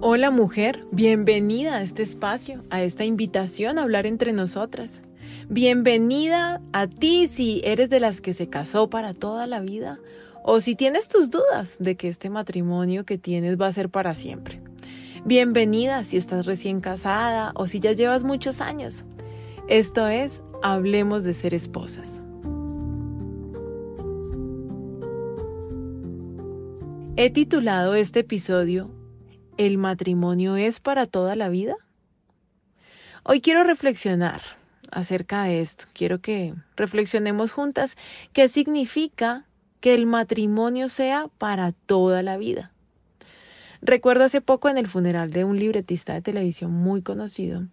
Hola mujer, bienvenida a este espacio, a esta invitación a hablar entre nosotras. Bienvenida a ti si eres de las que se casó para toda la vida o si tienes tus dudas de que este matrimonio que tienes va a ser para siempre. Bienvenida si estás recién casada o si ya llevas muchos años. Esto es Hablemos de ser esposas. He titulado este episodio ¿El matrimonio es para toda la vida? Hoy quiero reflexionar acerca de esto. Quiero que reflexionemos juntas qué significa que el matrimonio sea para toda la vida. Recuerdo hace poco en el funeral de un libretista de televisión muy conocido,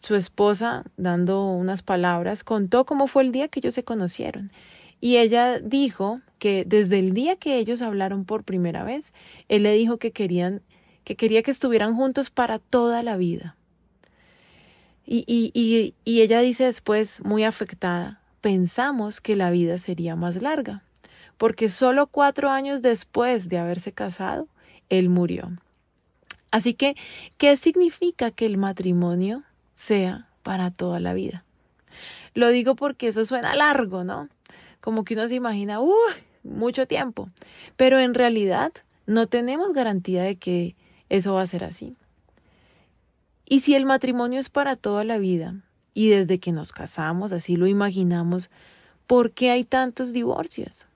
su esposa, dando unas palabras, contó cómo fue el día que ellos se conocieron. Y ella dijo que desde el día que ellos hablaron por primera vez, él le dijo que querían que quería que estuvieran juntos para toda la vida. Y, y, y, ella dice después, muy afectada, pensamos que la vida sería más larga, porque solo cuatro años después de haberse casado, él murió. Así que, ¿qué significa que el matrimonio sea para toda la vida? Lo digo porque eso suena largo, ¿no? Como que uno se imagina, ¡uh! mucho tiempo. Pero en realidad no tenemos garantía de que eso va a ser así. Y si el matrimonio es para toda la vida, y desde que nos casamos así lo imaginamos, ¿por qué hay tantos divorcios?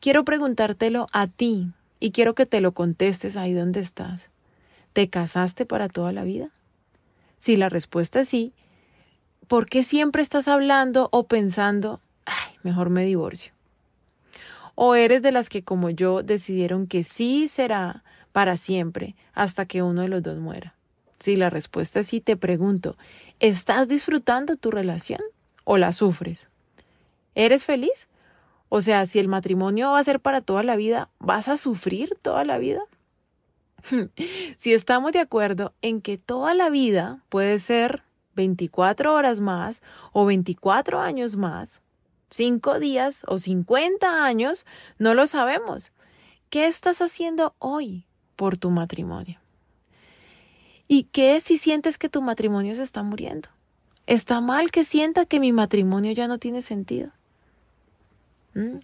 Quiero preguntártelo a ti y quiero que te lo contestes ahí donde estás. ¿Te casaste para toda la vida? Si la respuesta es sí, ¿por qué siempre estás hablando o pensando, ay, mejor me divorcio? ¿O eres de las que como yo decidieron que sí será para siempre hasta que uno de los dos muera? Si la respuesta es sí, te pregunto, ¿estás disfrutando tu relación o la sufres? ¿Eres feliz? O sea, si el matrimonio va a ser para toda la vida, ¿vas a sufrir toda la vida? si estamos de acuerdo en que toda la vida puede ser 24 horas más o 24 años más, 5 días o 50 años, no lo sabemos. ¿Qué estás haciendo hoy por tu matrimonio. ¿Y qué si sientes que tu matrimonio se está muriendo? ¿Está mal que sienta que mi matrimonio ya no tiene sentido? ¿Mm?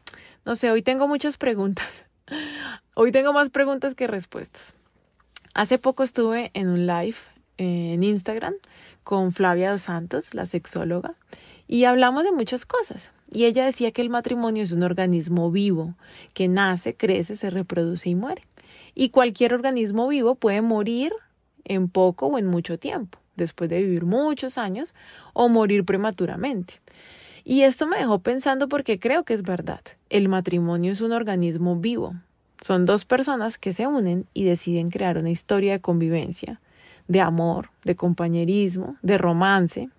No sé, hoy tengo muchas preguntas. Hoy tengo más preguntas que respuestas. Hace poco estuve en un live en Instagram con Flavia Dos Santos, la sexóloga, y hablamos de muchas cosas. Y ella decía que el matrimonio es un organismo vivo, que nace, crece, se reproduce y muere y cualquier organismo vivo puede morir en poco o en mucho tiempo, después de vivir muchos años o morir prematuramente. Y esto me dejó pensando porque creo que es verdad. El matrimonio es un organismo vivo. Son dos personas que se unen y deciden crear una historia de convivencia, de amor, de compañerismo, de romance.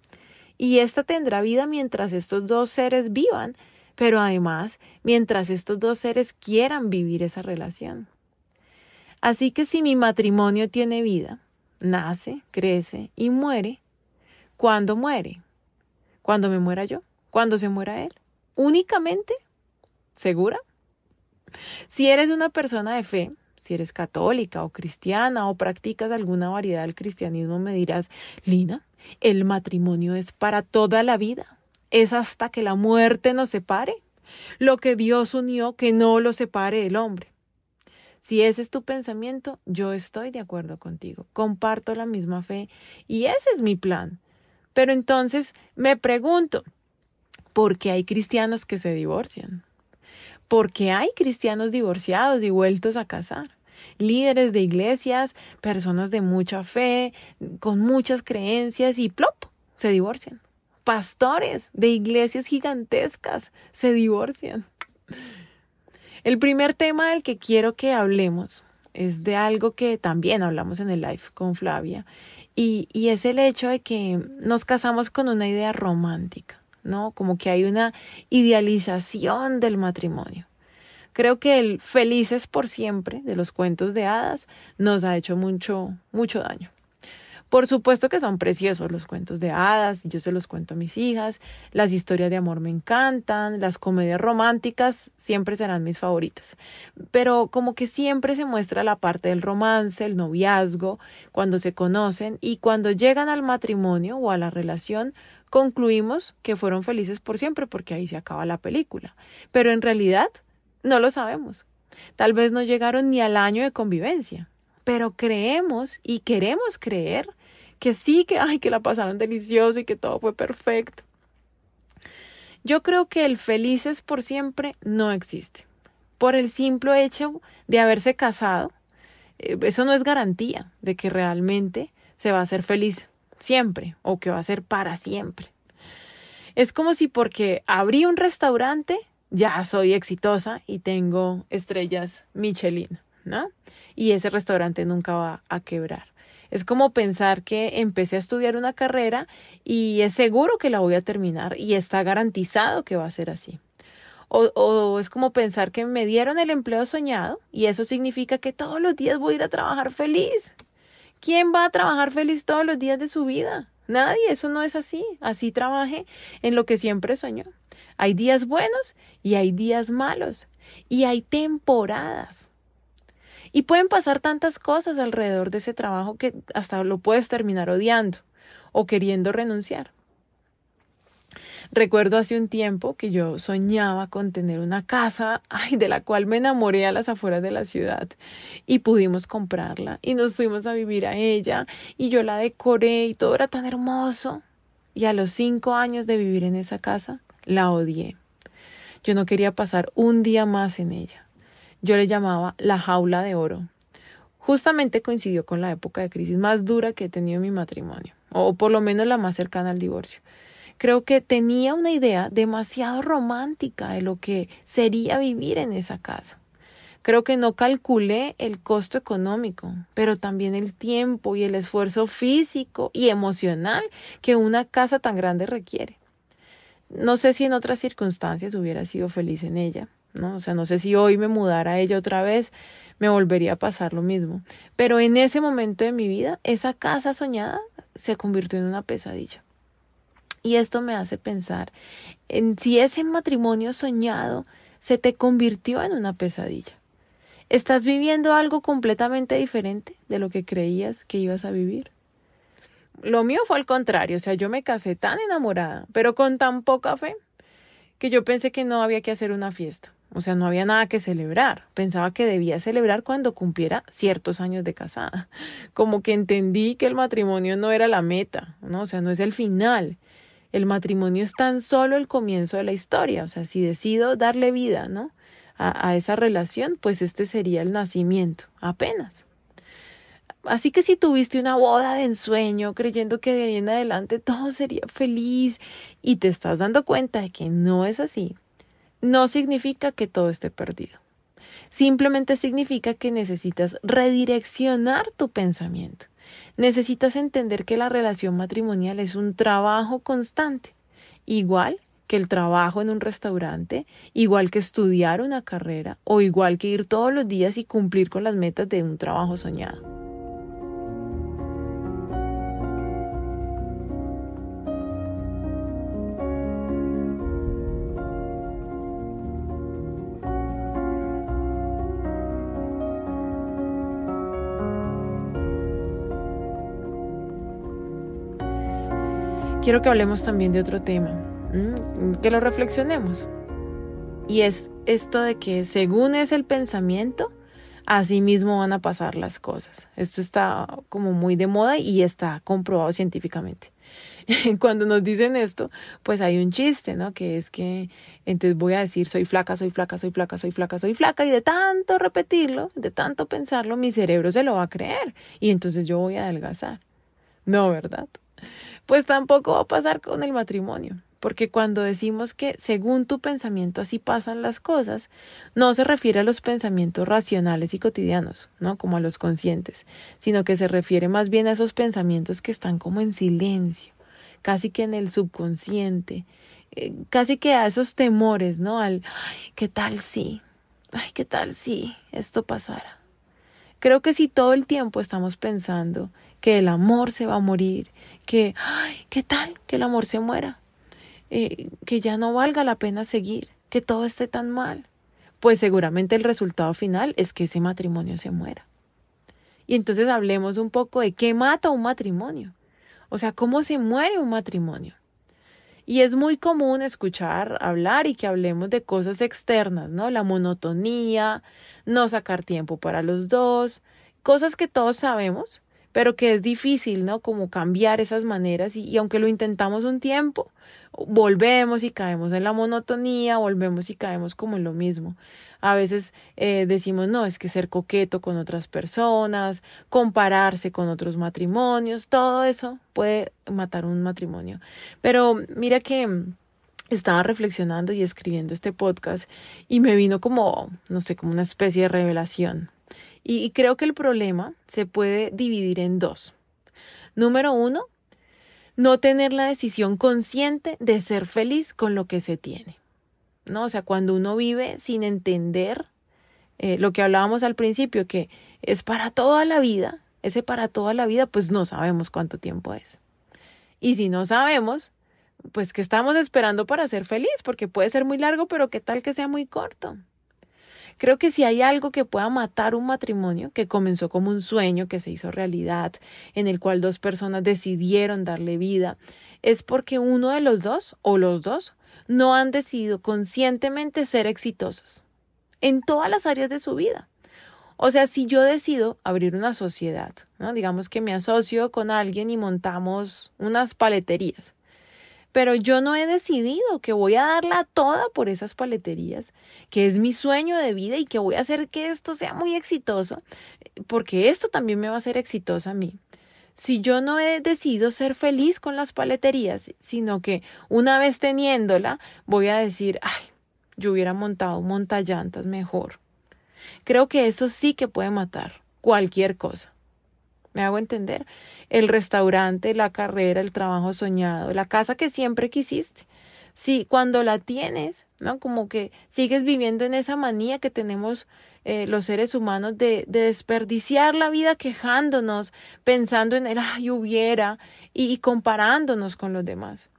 Y esta tendrá vida mientras estos dos seres vivan, pero además mientras estos dos seres quieran vivir esa relación. Así que si mi matrimonio tiene vida, nace, crece y muere, ¿cuándo muere? ¿Cuándo me muera yo? ¿Cuándo se muera él? ¿Únicamente? ¿Segura? Si eres una persona de fe, si eres católica o cristiana o practicas alguna variedad del cristianismo, me dirás, Lina, el matrimonio es para toda la vida. Es hasta que la muerte nos separe. Lo que Dios unió, que no lo separe el hombre. Si ese es tu pensamiento, yo estoy de acuerdo contigo, comparto la misma fe y ese es mi plan. Pero entonces me pregunto, ¿por qué hay cristianos que se divorcian? ¿Por qué hay cristianos divorciados y vueltos a casar? Líderes de iglesias, personas de mucha fe, con muchas creencias y plop, se divorcian. Pastores de iglesias gigantescas se divorcian. El primer tema del que quiero que hablemos es de algo que también hablamos en el live con Flavia y, y es el hecho de que nos casamos con una idea romántica, ¿no? Como que hay una idealización del matrimonio. Creo que el felices por siempre de los cuentos de hadas nos ha hecho mucho, mucho daño. Por supuesto que son preciosos los cuentos de hadas, yo se los cuento a mis hijas, las historias de amor me encantan, las comedias románticas siempre serán mis favoritas, pero como que siempre se muestra la parte del romance, el noviazgo, cuando se conocen y cuando llegan al matrimonio o a la relación, concluimos que fueron felices por siempre porque ahí se acaba la película, pero en realidad no lo sabemos. Tal vez no llegaron ni al año de convivencia, pero creemos y queremos creer que sí, que ay, que la pasaron delicioso y que todo fue perfecto. Yo creo que el felices por siempre no existe. Por el simple hecho de haberse casado, eh, eso no es garantía de que realmente se va a ser feliz siempre o que va a ser para siempre. Es como si porque abrí un restaurante ya soy exitosa y tengo estrellas Michelin, ¿no? Y ese restaurante nunca va a quebrar. Es como pensar que empecé a estudiar una carrera y es seguro que la voy a terminar y está garantizado que va a ser así. O, o, es como pensar que me dieron el empleo soñado y eso significa que todos los días voy a ir a trabajar feliz. ¿Quién va a trabajar feliz todos los días de su vida? Nadie, eso no es así. Así trabaje en lo que siempre soñó. Hay días buenos y hay días malos y hay temporadas. Y pueden pasar tantas cosas alrededor de ese trabajo que hasta lo puedes terminar odiando o queriendo renunciar. Recuerdo hace un tiempo que yo soñaba con tener una casa, ay, de la cual me enamoré a las afueras de la ciudad y pudimos comprarla y nos fuimos a vivir a ella y yo la decoré y todo era tan hermoso. Y a los cinco años de vivir en esa casa, la odié. Yo no quería pasar un día más en ella. Yo le llamaba la jaula de oro. Justamente coincidió con la época de crisis más dura que he tenido en mi matrimonio, o por lo menos la más cercana al divorcio. Creo que tenía una idea demasiado romántica de lo que sería vivir en esa casa. Creo que no calculé el costo económico, pero también el tiempo y el esfuerzo físico y emocional que una casa tan grande requiere. No sé si en otras circunstancias hubiera sido feliz en ella, ¿no? O sea, no sé si hoy me mudara a ella otra vez, me volvería a pasar lo mismo. Pero en ese momento de mi vida, esa casa soñada se convirtió en una pesadilla. Y esto me hace pensar en si ese matrimonio soñado se te convirtió en una pesadilla. ¿Estás viviendo algo completamente diferente de lo que creías que ibas a vivir? Lo mío fue al contrario, o sea, yo me casé tan enamorada, pero con tan poca fe, que yo pensé que no había que hacer una fiesta. O sea, no había nada que celebrar. Pensaba que debía celebrar cuando cumpliera ciertos años de casada. Como que entendí que el matrimonio no era la meta, ¿no? O sea, no es el final. El matrimonio es tan solo el comienzo de la historia. O sea, si decido darle vida, ¿no? A, a esa relación, pues este sería el nacimiento, apenas. Así que si tuviste una boda de ensueño creyendo que de ahí en adelante todo sería feliz y te estás dando cuenta de que no es así, no significa que todo esté perdido. Simplemente significa que necesitas redireccionar tu pensamiento. Necesitas entender que la relación matrimonial es un trabajo constante, igual que el trabajo en un restaurante, igual que estudiar una carrera o igual que ir todos los días y cumplir con las metas de un trabajo soñado. Quiero que hablemos también de otro tema, que lo reflexionemos. Y es esto de que según es el pensamiento, así mismo van a pasar las cosas. Esto está como muy de moda y está comprobado científicamente. Cuando nos dicen esto, pues hay un chiste, ¿no? Que es que entonces voy a decir soy flaca, soy flaca, soy flaca, soy flaca, soy flaca y de tanto repetirlo, de tanto pensarlo, mi cerebro se lo va a creer y entonces yo voy a adelgazar. No, ¿verdad? Pues tampoco va a pasar con el matrimonio, porque cuando decimos que según tu pensamiento así pasan las cosas, no se refiere a los pensamientos racionales y cotidianos, ¿no? Como a los conscientes, sino que se refiere más bien a esos pensamientos que están como en silencio, casi que en el subconsciente, eh, casi que a esos temores, ¿no? Al, ay, ¿qué tal si? Ay, ¿qué tal si esto pasara? Creo que si todo el tiempo estamos pensando que el amor se va a morir, que, ay, ¿qué tal? Que el amor se muera, eh, que ya no valga la pena seguir, que todo esté tan mal. Pues seguramente el resultado final es que ese matrimonio se muera. Y entonces hablemos un poco de qué mata un matrimonio. O sea, cómo se muere un matrimonio. Y es muy común escuchar hablar y que hablemos de cosas externas, ¿no? La monotonía, no sacar tiempo para los dos, cosas que todos sabemos, pero que es difícil, ¿no? Como cambiar esas maneras y, aunque lo intentamos un tiempo, volvemos y caemos en la monotonía, volvemos y caemos como en lo mismo. A veces eh, decimos, no, es que ser coqueto con otras personas, compararse con otros matrimonios, todo eso puede matar un matrimonio. Pero mira que estaba reflexionando y escribiendo este podcast y me vino como, no sé, como una especie de revelación. Y, creo que el problema se puede dividir en dos. Número uno, no tener la decisión consciente de ser feliz con lo que se tiene. ¿no? O sea, cuando uno vive sin entender eh, lo que hablábamos al principio, que es para toda la vida, ese para toda la vida, pues no sabemos cuánto tiempo es. Y si no sabemos, pues que estamos esperando para ser feliz, porque puede ser muy largo, pero qué tal que sea muy corto. Creo que si hay algo que pueda matar un matrimonio, que comenzó como un sueño que se hizo realidad, en el cual dos personas decidieron darle vida, es porque uno de los dos o los dos no han decidido conscientemente ser exitosos en todas las áreas de su vida. O sea, si yo decido abrir una sociedad, ¿no? digamos que me asocio con alguien y montamos unas paleterías, pero yo no he decidido que voy a darla toda por esas paleterías, que es mi sueño de vida y que voy a hacer que esto sea muy exitoso, porque esto también me va a hacer exitosa a mí si yo no he decidido ser feliz con las paleterías, sino que una vez teniéndola voy a decir, ay, yo hubiera montado un montallantas mejor. Creo que eso sí que puede matar cualquier cosa. ¿Me hago entender? El restaurante, la carrera, el trabajo soñado, la casa que siempre quisiste. Si cuando la tienes, ¿no? Como que sigues viviendo en esa manía que tenemos eh, los seres humanos de, desperdiciar la vida quejándonos, pensando en el ay hubiera y, comparándonos con los demás.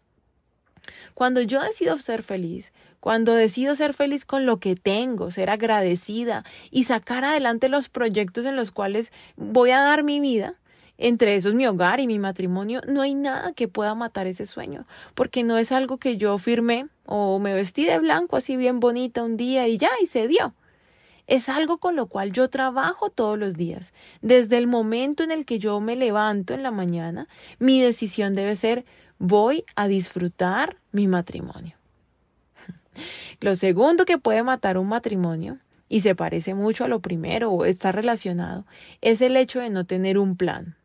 Cuando yo decido ser feliz, cuando decido ser feliz con lo que tengo, ser agradecida y sacar adelante los proyectos en los cuales voy a dar mi vida, entre esos mi hogar y mi matrimonio, no hay nada que pueda matar ese sueño, porque no es algo que yo firmé o me vestí de blanco así bien bonita un día y ya, y se dio. Es algo con lo cual yo trabajo todos los días. Desde el momento en el que yo me levanto en la mañana, mi decisión debe ser voy a disfrutar mi matrimonio. Lo segundo que puede matar un matrimonio, y se parece mucho a lo primero o está relacionado, es el hecho de no tener un plan.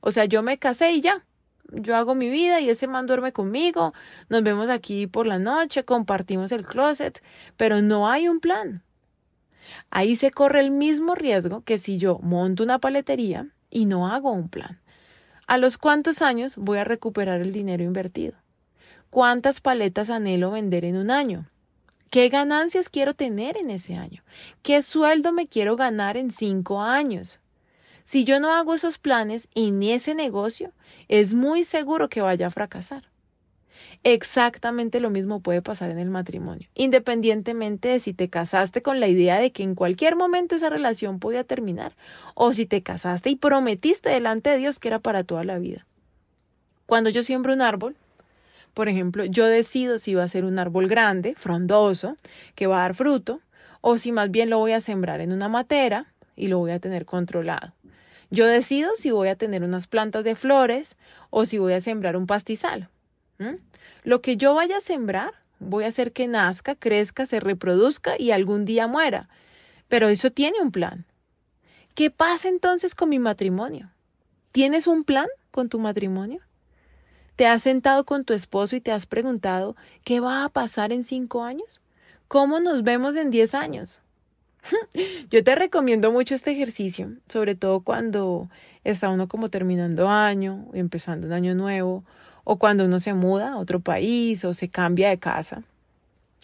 O sea, yo me casé y ya, yo hago mi vida y ese man duerme conmigo, nos vemos aquí por la noche, compartimos el closet, pero no hay un plan. Ahí se corre el mismo riesgo que si yo monto una paletería y no hago un plan. ¿A los cuántos años voy a recuperar el dinero invertido? ¿Cuántas paletas anhelo vender en un año? ¿Qué ganancias quiero tener en ese año? ¿Qué sueldo me quiero ganar en cinco años? Si yo no hago esos planes en ese negocio, es muy seguro que vaya a fracasar. Exactamente lo mismo puede pasar en el matrimonio, independientemente de si te casaste con la idea de que en cualquier momento esa relación podía terminar, o si te casaste y prometiste delante de Dios que era para toda la vida. Cuando yo siembro un árbol, por ejemplo, yo decido si va a ser un árbol grande, frondoso, que va a dar fruto, o si más bien lo voy a sembrar en una matera y lo voy a tener controlado. Yo decido si voy a tener unas plantas de flores o si voy a sembrar un pastizal. Lo que yo vaya a sembrar, voy a hacer que nazca, crezca, se reproduzca y algún día muera. Pero eso tiene un plan. ¿Qué pasa entonces con mi matrimonio? ¿Tienes un plan con tu matrimonio? ¿Te has sentado con tu esposo y te has preguntado qué va a pasar en cinco años? ¿Cómo nos vemos en diez años? Yo te recomiendo mucho este ejercicio, sobre todo cuando está uno como terminando año, empezando un año nuevo, o cuando uno se muda a otro país o se cambia de casa,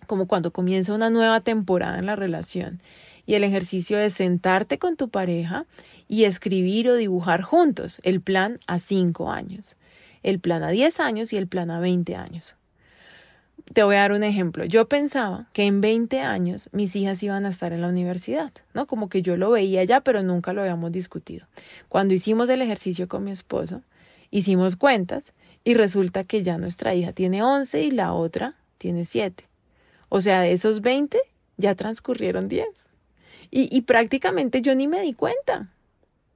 como cuando comienza una nueva temporada en la relación. Y el ejercicio es sentarte con tu pareja y escribir o dibujar juntos el plan a cinco años, el plan a 10 años y el plan a 20 años. Te voy a dar un ejemplo. Yo pensaba que en 20 años mis hijas iban a estar en la universidad, ¿no? Como que yo lo veía ya, pero nunca lo habíamos discutido. Cuando hicimos el ejercicio con mi esposo, hicimos cuentas y resulta que ya nuestra hija tiene 11 y la otra tiene 7. O sea, de esos 20 ya transcurrieron 10. Y, prácticamente yo ni me di cuenta,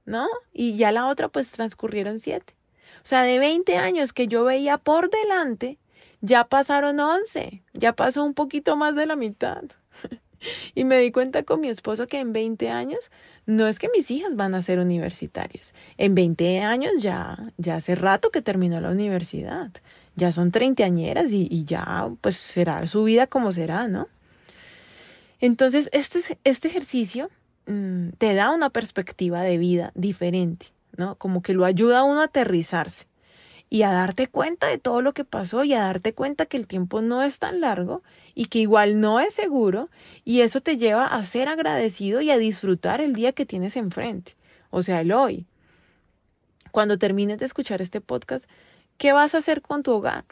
¿no? Y ya la otra pues transcurrieron 7. O sea, de 20 años que yo veía por delante, ya pasaron 11, ya pasó un poquito más de la mitad. y me di cuenta con mi esposo que en 20 años no es que mis hijas van a ser universitarias. En 20 años ya, ya hace rato que terminó la universidad. Ya son treintañeras y, y ya pues será su vida como será, ¿no? Entonces, este, este ejercicio mmm, te da una perspectiva de vida diferente, ¿no? Como que lo ayuda a uno a aterrizarse y a darte cuenta de todo lo que pasó y a darte cuenta que el tiempo no es tan largo y que igual no es seguro y eso te lleva a ser agradecido y a disfrutar el día que tienes enfrente, o sea, el hoy. Cuando termines de escuchar este podcast, ¿qué vas a hacer con tu hogar?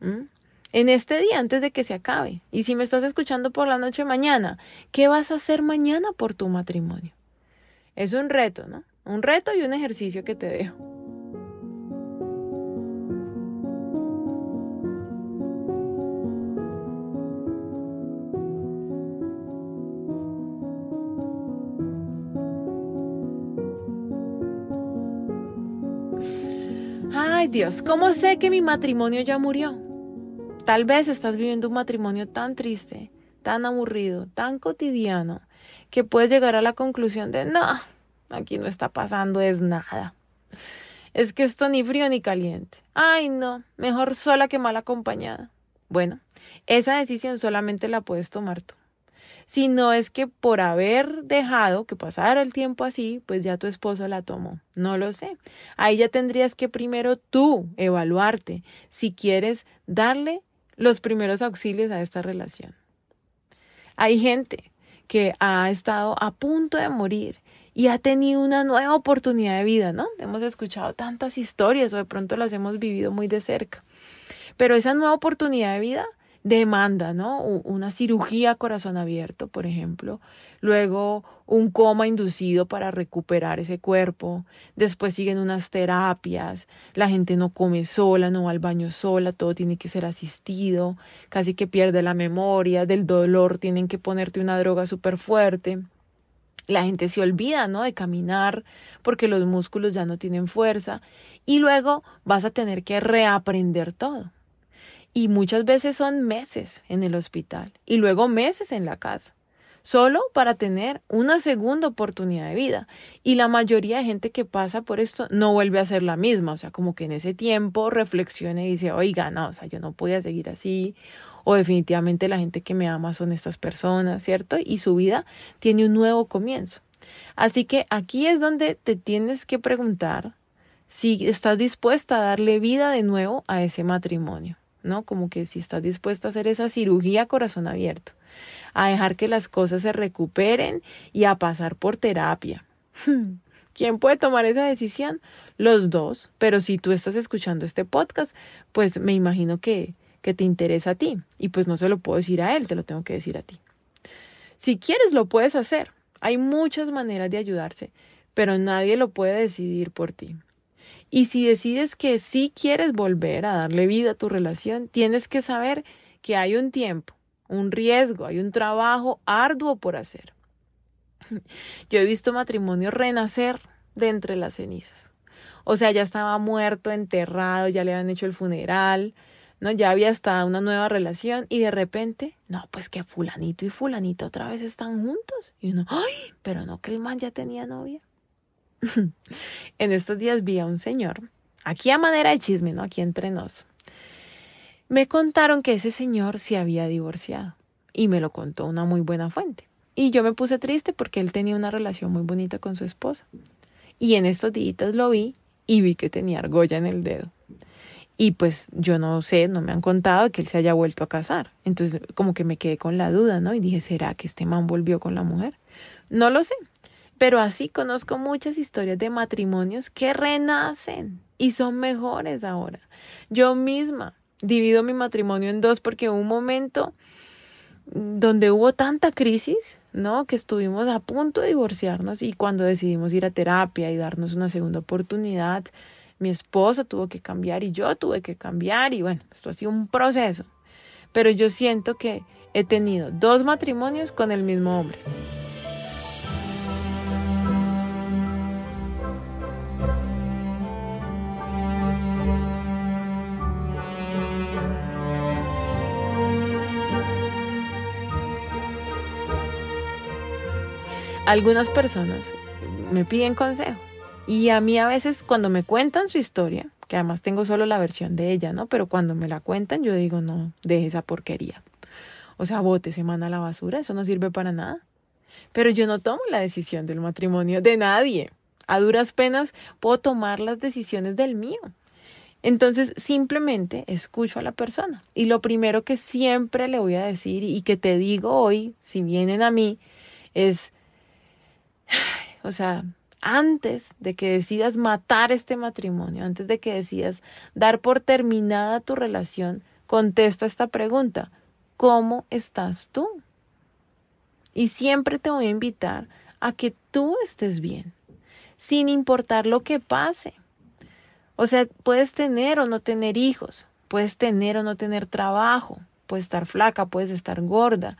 ¿Mm? En este día, antes de que se acabe. Y si me estás escuchando por la noche mañana, ¿qué vas a hacer mañana por tu matrimonio? Es un reto, ¿no? Un reto y un ejercicio que te dejo. Ay Dios, ¿cómo sé que mi matrimonio ya murió? Tal vez estás viviendo un matrimonio tan triste, tan aburrido, tan cotidiano, que puedes llegar a la conclusión de, no, aquí no está pasando es nada. Es que esto ni frío ni caliente. Ay, no, mejor sola que mal acompañada. Bueno, esa decisión solamente la puedes tomar tú si no es que por haber dejado que pasara el tiempo así, pues ya tu esposo la tomó. No lo sé. Ahí ya tendrías que primero tú evaluarte si quieres darle los primeros auxilios a esta relación. Hay gente que ha estado a punto de morir y ha tenido una nueva oportunidad de vida, ¿no? Hemos escuchado tantas historias o de pronto las hemos vivido muy de cerca. Pero esa nueva oportunidad de vida demanda, ¿no? Una cirugía corazón abierto, por ejemplo, luego un coma inducido para recuperar ese cuerpo, después siguen unas terapias, la gente no come sola, no va al baño sola, todo tiene que ser asistido, casi que pierde la memoria, del dolor tienen que ponerte una droga súper fuerte. La gente se olvida, ¿no? De caminar porque los músculos ya no tienen fuerza y luego vas a tener que reaprender todo y muchas veces son meses en el hospital y luego meses en la casa, solo para tener una segunda oportunidad de vida. Y la mayoría de gente que pasa por esto no vuelve a ser la misma, o sea, como que en ese tiempo reflexiona y dice, oiga, no, o sea, yo no podía seguir así, o definitivamente la gente que me ama son estas personas, ¿cierto? Y su vida tiene un nuevo comienzo. Así que aquí es donde te tienes que preguntar si estás dispuesta a darle vida de nuevo a ese matrimonio. ¿no? Como que si estás dispuesta a hacer esa cirugía corazón abierto, a dejar que las cosas se recuperen y a pasar por terapia. ¿Quién puede tomar esa decisión? Los dos, pero si tú estás escuchando este podcast, pues me imagino que, que te interesa a ti y pues no se lo puedo decir a él, te lo tengo que decir a ti. Si quieres, lo puedes hacer. Hay muchas maneras de ayudarse, pero nadie lo puede decidir por ti. Y si decides que sí quieres volver a darle vida a tu relación, tienes que saber que hay un tiempo, un riesgo, hay un trabajo arduo por hacer. Yo he visto matrimonios renacer de entre las cenizas. O sea, ya estaba muerto, enterrado, ya le habían hecho el funeral, ¿no? Ya había hasta una nueva relación y de repente, no, pues que fulanito y fulanita otra vez están juntos. Y uno, ay, pero no que el man ya tenía novia. en estos días vi a un señor, aquí a manera de chisme, ¿no? Aquí entre nos. Me contaron que ese señor se había divorciado y me lo contó una muy buena fuente. Y yo me puse triste porque él tenía una relación muy bonita con su esposa. Y en estos días lo vi y vi que tenía argolla en el dedo. Y pues yo no sé, no me han contado que él se haya vuelto a casar. Entonces como que me quedé con la duda, ¿no? Y dije, ¿será que este man volvió con la mujer? No lo sé, pero así conozco muchas historias de matrimonios que renacen y son mejores ahora. Yo misma divido mi matrimonio en dos porque hubo un momento donde hubo tanta crisis, ¿no? Que estuvimos a punto de divorciarnos y cuando decidimos ir a terapia y darnos una segunda oportunidad, mi esposo tuvo que cambiar y yo tuve que cambiar y bueno, esto ha sido un proceso. Pero yo siento que he tenido dos matrimonios con el mismo hombre. algunas personas me piden consejo. Y a mí a veces cuando me cuentan su historia, que además tengo solo la versión de ella, ¿no? Pero cuando me la cuentan yo digo, no, deje esa porquería. O sea, bote semana a la basura, eso no sirve para nada. Pero yo no tomo la decisión del matrimonio de nadie. A duras penas puedo tomar las decisiones del mío. Entonces simplemente escucho a la persona. Y lo primero que siempre le voy a decir y que te digo hoy, si vienen a mí, es o sea, antes de que decidas matar este matrimonio, antes de que decidas dar por terminada tu relación, contesta esta pregunta. ¿Cómo estás tú? Y siempre te voy a invitar a que tú estés bien, sin importar lo que pase. O sea, puedes tener o no tener hijos, puedes tener o no tener trabajo, puedes estar flaca, puedes estar gorda,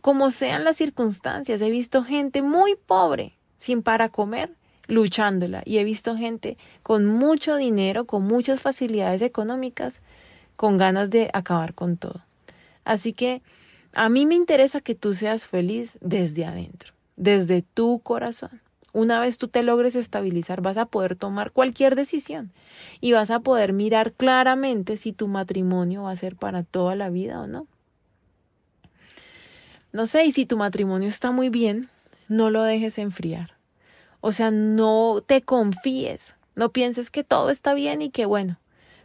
como sean las circunstancias. He visto gente muy pobre, sin para comer, luchándola. Y he visto gente con mucho dinero, con muchas facilidades económicas, con ganas de acabar con todo. Así que a mí me interesa que tú seas feliz desde adentro, desde tu corazón. Una vez tú te logres estabilizar, vas a poder tomar cualquier decisión y vas a poder mirar claramente si tu matrimonio va a ser para toda la vida o no. No sé, y si tu matrimonio está muy bien, no lo dejes enfriar. O sea, no te confíes, no pienses que todo está bien y que bueno,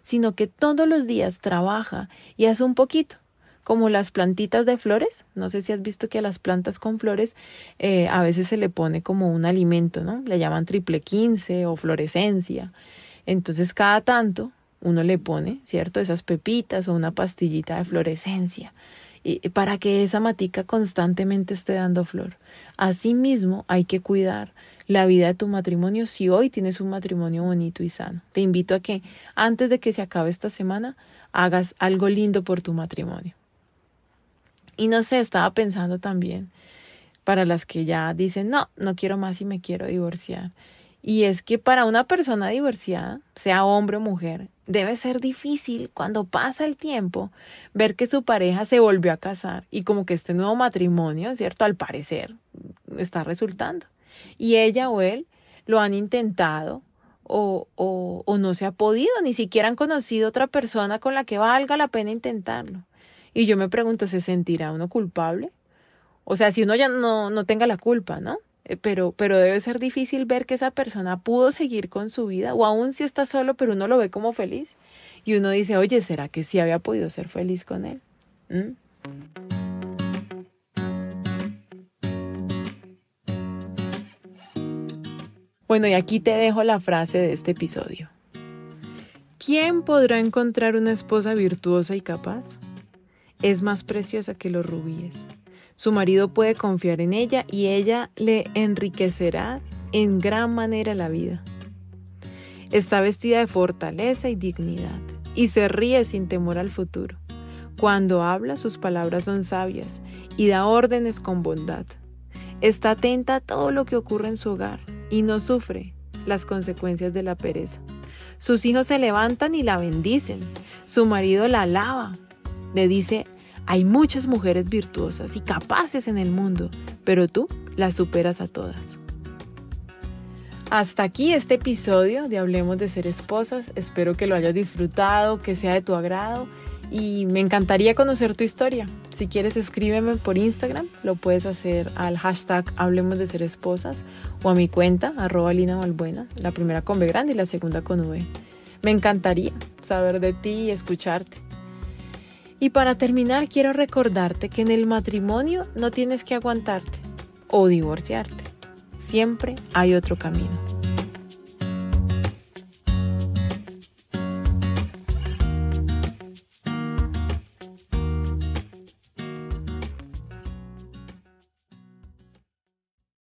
sino que todos los días trabaja y haz un poquito, como las plantitas de flores. No sé si has visto que a las plantas con flores eh, a veces se le pone como un alimento, ¿no? Le llaman triple quince o florescencia. Entonces cada tanto uno le pone, ¿cierto? Esas pepitas o una pastillita de florescencia para que esa matica constantemente esté dando flor. Asimismo, hay que cuidar la vida de tu matrimonio si hoy tienes un matrimonio bonito y sano. Te invito a que antes de que se acabe esta semana hagas algo lindo por tu matrimonio. Y no sé, estaba pensando también para las que ya dicen, no, no quiero más y me quiero divorciar. Y es que para una persona divorciada, sea hombre o mujer, debe ser difícil cuando pasa el tiempo ver que su pareja se volvió a casar y como que este nuevo matrimonio, ¿cierto? Al parecer está resultando. Y ella o él lo han intentado o, o, o no se ha podido, ni siquiera han conocido otra persona con la que valga la pena intentarlo. Y yo me pregunto, ¿se sentirá uno culpable? O sea, si uno ya no, no tenga la culpa, ¿no? Eh, pero, pero debe ser difícil ver que esa persona pudo seguir con su vida, o aún si está solo, pero uno lo ve como feliz. Y uno dice, oye, ¿será que sí había podido ser feliz con él? ¿Mm? Bueno, y aquí te dejo la frase de este episodio. ¿Quién podrá encontrar una esposa virtuosa y capaz? Es más preciosa que los rubíes. Su marido puede confiar en ella y ella le enriquecerá en gran manera la vida. Está vestida de fortaleza y dignidad y se ríe sin temor al futuro. Cuando habla sus palabras son sabias y da órdenes con bondad. Está atenta a todo lo que ocurre en su hogar y no sufre las consecuencias de la pereza. Sus hijos se levantan y la bendicen. Su marido la alaba. Le dice hay muchas mujeres virtuosas y capaces en el mundo, pero tú las superas a todas. Hasta aquí este episodio de Hablemos de ser esposas. Espero que lo hayas disfrutado, que sea de tu agrado y me encantaría conocer tu historia. Si quieres escríbeme por Instagram, lo puedes hacer al hashtag Hablemos de ser esposas o a mi cuenta arroba Lina la primera con B grande y la segunda con V. Me encantaría saber de ti y escucharte. Y para terminar, quiero recordarte que en el matrimonio no tienes que aguantarte. o divorciarte. Siempre hay otro camino.